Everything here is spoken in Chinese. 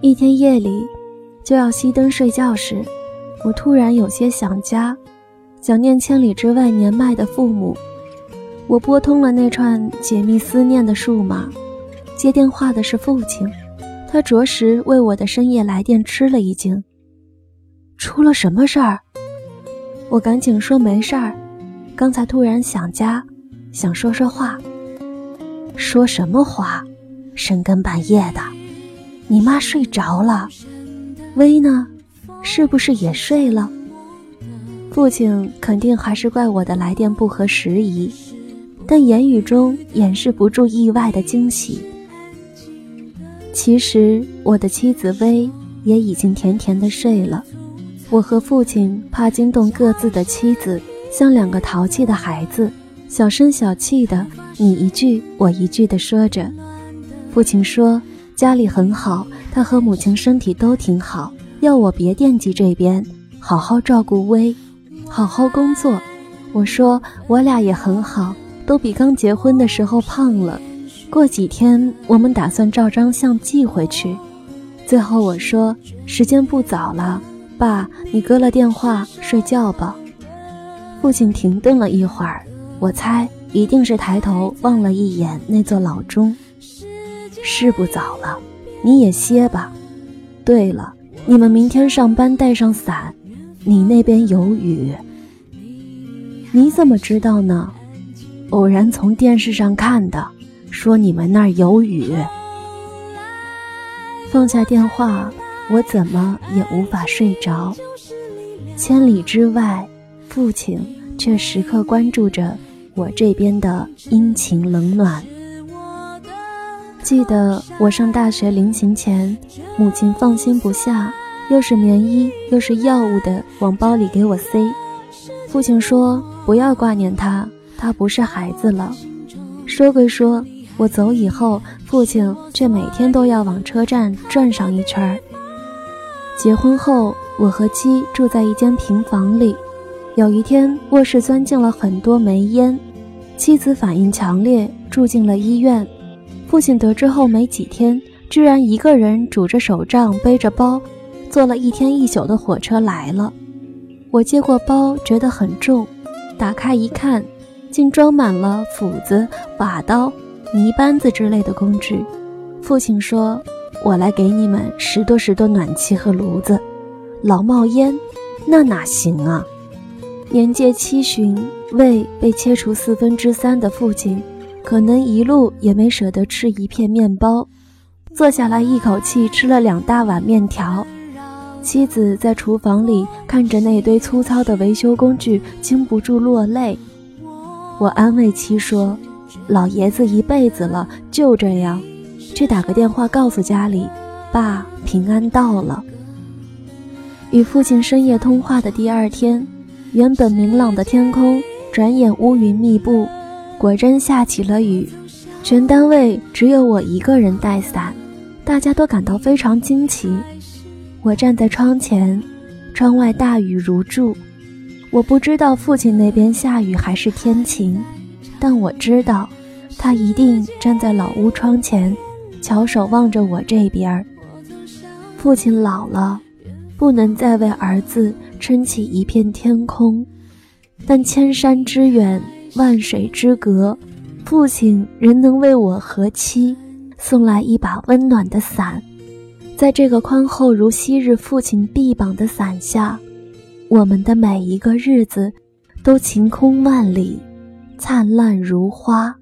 一天夜里，就要熄灯睡觉时，我突然有些想家，想念千里之外年迈的父母。我拨通了那串解密思念的数码，接电话的是父亲，他着实为我的深夜来电吃了一惊。出了什么事儿？我赶紧说没事儿，刚才突然想家，想说说话。说什么话？深更半夜的，你妈睡着了，薇呢？是不是也睡了？父亲肯定还是怪我的来电不合时宜，但言语中掩饰不住意外的惊喜。其实我的妻子薇也已经甜甜的睡了。我和父亲怕惊动各自的妻子，像两个淘气的孩子，小声小气的你一句我一句的说着。父亲说家里很好，他和母亲身体都挺好，要我别惦记这边，好好照顾薇，好好工作。我说我俩也很好，都比刚结婚的时候胖了。过几天我们打算照张相寄回去。最后我说时间不早了，爸，你搁了电话睡觉吧。父亲停顿了一会儿，我猜一定是抬头望了一眼那座老钟。是不早了，你也歇吧。对了，你们明天上班带上伞，你那边有雨。你怎么知道呢？偶然从电视上看的，说你们那儿有雨。放下电话，我怎么也无法睡着。千里之外，父亲却时刻关注着我这边的阴晴冷暖。记得我上大学临行前，母亲放心不下，又是棉衣又是药物的往包里给我塞。父亲说不要挂念他，他不是孩子了。说归说，我走以后，父亲却每天都要往车站转上一圈儿。结婚后，我和妻住在一间平房里。有一天，卧室钻进了很多煤烟，妻子反应强烈，住进了医院。父亲得知后没几天，居然一个人拄着手杖，背着包，坐了一天一宿的火车来了。我接过包，觉得很重，打开一看，竟装满了斧子、把刀、泥扳子之类的工具。父亲说：“我来给你们拾掇拾掇暖气和炉子，老冒烟，那哪行啊？”年届七旬，胃被切除四分之三的父亲。可能一路也没舍得吃一片面包，坐下来一口气吃了两大碗面条。妻子在厨房里看着那堆粗糙的维修工具，禁不住落泪。我安慰妻说：“老爷子一辈子了，就这样。去打个电话告诉家里，爸平安到了。”与父亲深夜通话的第二天，原本明朗的天空，转眼乌云密布。果真下起了雨，全单位只有我一个人带伞，大家都感到非常惊奇。我站在窗前，窗外大雨如注。我不知道父亲那边下雨还是天晴，但我知道，他一定站在老屋窗前，翘首望着我这边。父亲老了，不能再为儿子撑起一片天空，但千山之远。万水之隔，父亲仍能为我和妻送来一把温暖的伞。在这个宽厚如昔日父亲臂膀的伞下，我们的每一个日子都晴空万里，灿烂如花。